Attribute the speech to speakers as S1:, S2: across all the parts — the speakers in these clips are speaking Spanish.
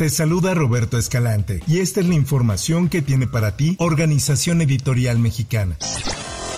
S1: Te saluda Roberto Escalante y esta es la información que tiene para ti Organización Editorial Mexicana.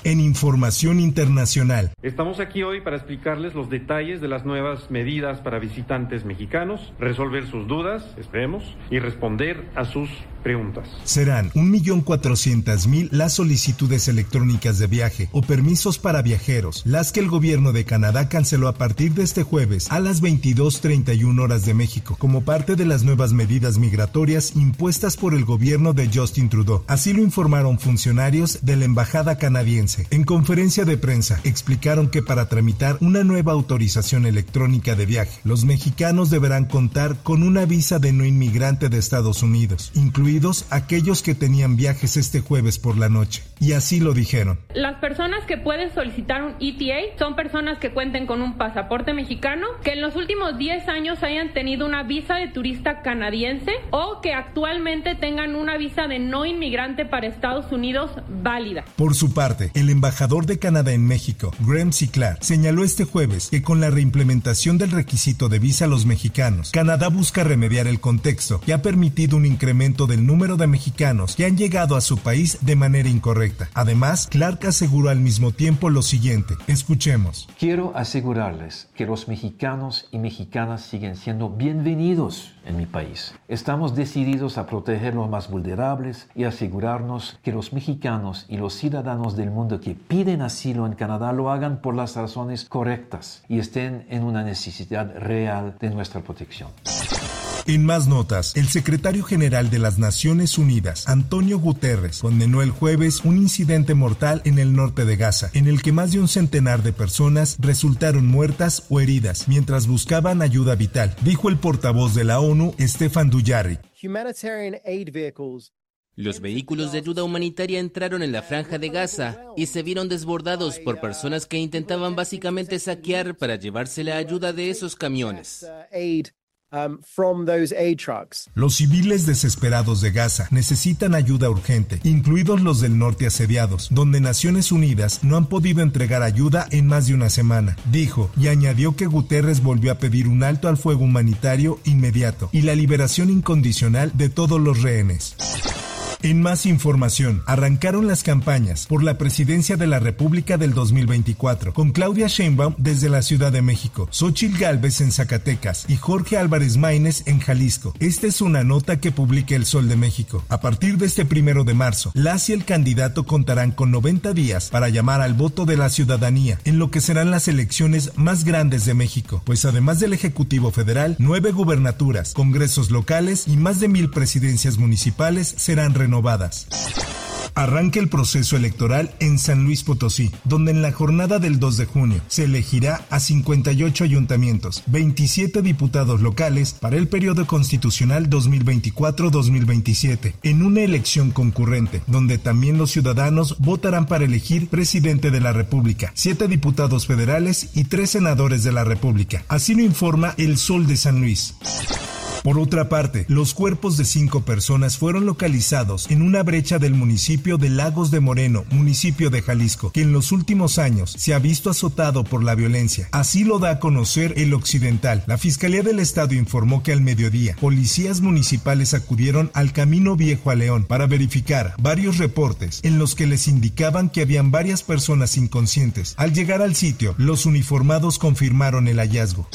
S1: en información internacional.
S2: Estamos aquí hoy para explicarles los detalles de las nuevas medidas para visitantes mexicanos, resolver sus dudas, esperemos, y responder a sus preguntas.
S1: Serán 1.400.000 las solicitudes electrónicas de viaje o permisos para viajeros, las que el gobierno de Canadá canceló a partir de este jueves a las 22.31 horas de México, como parte de las nuevas medidas migratorias impuestas por el gobierno de Justin Trudeau. Así lo informaron funcionarios de la Embajada canadiense. En conferencia de prensa explicaron que para tramitar una nueva autorización electrónica de viaje, los mexicanos deberán contar con una visa de no inmigrante de Estados Unidos, incluida aquellos que tenían viajes este jueves por la noche. Y así lo dijeron.
S3: Las personas que pueden solicitar un ETA son personas que cuenten con un pasaporte mexicano, que en los últimos 10 años hayan tenido una visa de turista canadiense o que actualmente tengan una visa de no inmigrante para Estados Unidos válida.
S1: Por su parte, el embajador de Canadá en México, Graham Ciclar, señaló este jueves que con la reimplementación del requisito de visa a los mexicanos, Canadá busca remediar el contexto y ha permitido un incremento del número de mexicanos que han llegado a su país de manera incorrecta. Además, Clark aseguró al mismo tiempo lo siguiente. Escuchemos.
S4: Quiero asegurarles que los mexicanos y mexicanas siguen siendo bienvenidos en mi país. Estamos decididos a proteger los más vulnerables y asegurarnos que los mexicanos y los ciudadanos del mundo que piden asilo en Canadá lo hagan por las razones correctas y estén en una necesidad real de nuestra protección.
S1: En más notas, el secretario general de las Naciones Unidas, Antonio Guterres, condenó el jueves un incidente mortal en el norte de Gaza, en el que más de un centenar de personas resultaron muertas o heridas mientras buscaban ayuda vital, dijo el portavoz de la ONU, Stefan Dujarric.
S5: Los vehículos de ayuda humanitaria entraron en la franja de Gaza y se vieron desbordados por personas que intentaban básicamente saquear para llevarse la ayuda de esos camiones.
S1: Um, los civiles desesperados de Gaza necesitan ayuda urgente, incluidos los del norte asediados, donde Naciones Unidas no han podido entregar ayuda en más de una semana, dijo, y añadió que Guterres volvió a pedir un alto al fuego humanitario inmediato y la liberación incondicional de todos los rehenes. En más información, arrancaron las campañas por la presidencia de la República del 2024, con Claudia Sheinbaum desde la Ciudad de México, Xochitl Gálvez en Zacatecas y Jorge Álvarez Maínez en Jalisco. Esta es una nota que publica El Sol de México. A partir de este primero de marzo, las y el candidato contarán con 90 días para llamar al voto de la ciudadanía en lo que serán las elecciones más grandes de México, pues además del Ejecutivo Federal, nueve gubernaturas, congresos locales y más de mil presidencias municipales serán renovadas renovadas. Arranca el proceso electoral en San Luis Potosí, donde en la jornada del 2 de junio se elegirá a 58 ayuntamientos, 27 diputados locales para el periodo constitucional 2024-2027, en una elección concurrente, donde también los ciudadanos votarán para elegir presidente de la República, 7 diputados federales y 3 senadores de la República. Así lo informa El Sol de San Luis. Por otra parte, los cuerpos de cinco personas fueron localizados en una brecha del municipio de Lagos de Moreno, municipio de Jalisco, que en los últimos años se ha visto azotado por la violencia. Así lo da a conocer el Occidental. La Fiscalía del Estado informó que al mediodía, policías municipales acudieron al Camino Viejo a León para verificar varios reportes en los que les indicaban que habían varias personas inconscientes. Al llegar al sitio, los uniformados confirmaron el hallazgo.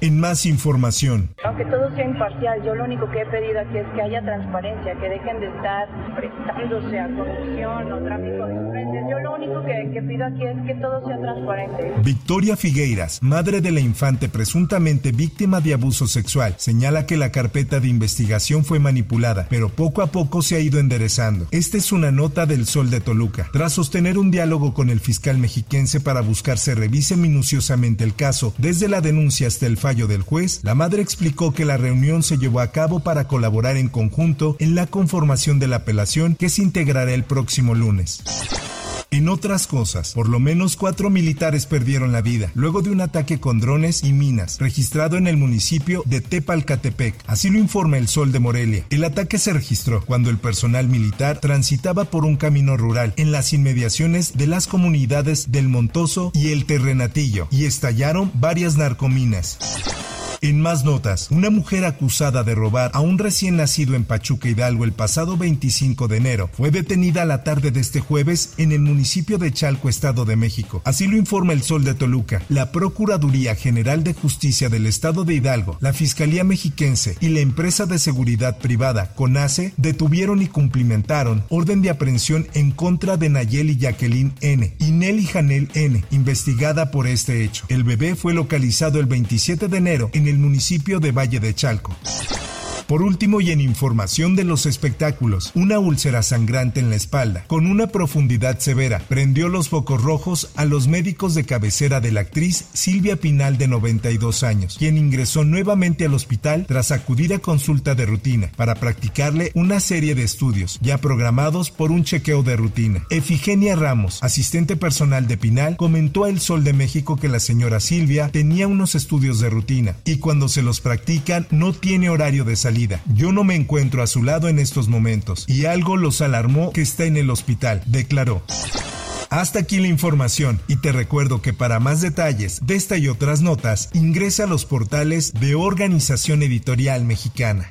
S1: En más información.
S6: Aunque todo sea imparcial, yo lo único que he pedido aquí es que haya transparencia, que dejen de estar prestándose a corrupción o tráfico de influencias. Yo lo único que, que pido aquí es que todo sea transparente.
S1: Victoria Figueiras, madre de la infante presuntamente víctima de abuso sexual, señala que la carpeta de investigación fue manipulada, pero poco a poco se ha ido enderezando. Esta es una nota del Sol de Toluca. Tras sostener un diálogo con el fiscal mexiquense para buscar se revise minuciosamente el caso, desde la denuncia hasta el del juez, la madre explicó que la reunión se llevó a cabo para colaborar en conjunto en la conformación de la apelación que se integrará el próximo lunes. En otras cosas, por lo menos cuatro militares perdieron la vida luego de un ataque con drones y minas registrado en el municipio de Tepalcatepec. Así lo informa el Sol de Morelia. El ataque se registró cuando el personal militar transitaba por un camino rural en las inmediaciones de las comunidades del Montoso y el Terrenatillo y estallaron varias narcominas. En más notas, una mujer acusada de robar a un recién nacido en Pachuca Hidalgo el pasado 25 de enero fue detenida la tarde de este jueves en el municipio de Chalco, Estado de México. Así lo informa el Sol de Toluca. La Procuraduría General de Justicia del Estado de Hidalgo, la Fiscalía Mexiquense y la empresa de seguridad privada CONACE detuvieron y cumplimentaron orden de aprehensión en contra de Nayeli Jacqueline N. y Nelly Janel N, investigada por este hecho. El bebé fue localizado el 27 de enero en el municipio de Valle de Chalco. Por último y en información de los espectáculos, una úlcera sangrante en la espalda, con una profundidad severa, prendió los focos rojos a los médicos de cabecera de la actriz Silvia Pinal de 92 años, quien ingresó nuevamente al hospital tras acudir a consulta de rutina para practicarle una serie de estudios ya programados por un chequeo de rutina. Efigenia Ramos, asistente personal de Pinal, comentó a El Sol de México que la señora Silvia tenía unos estudios de rutina y cuando se los practican no tiene horario de yo no me encuentro a su lado en estos momentos y algo los alarmó que está en el hospital, declaró. Hasta aquí la información y te recuerdo que para más detalles de esta y otras notas ingresa a los portales de Organización Editorial Mexicana.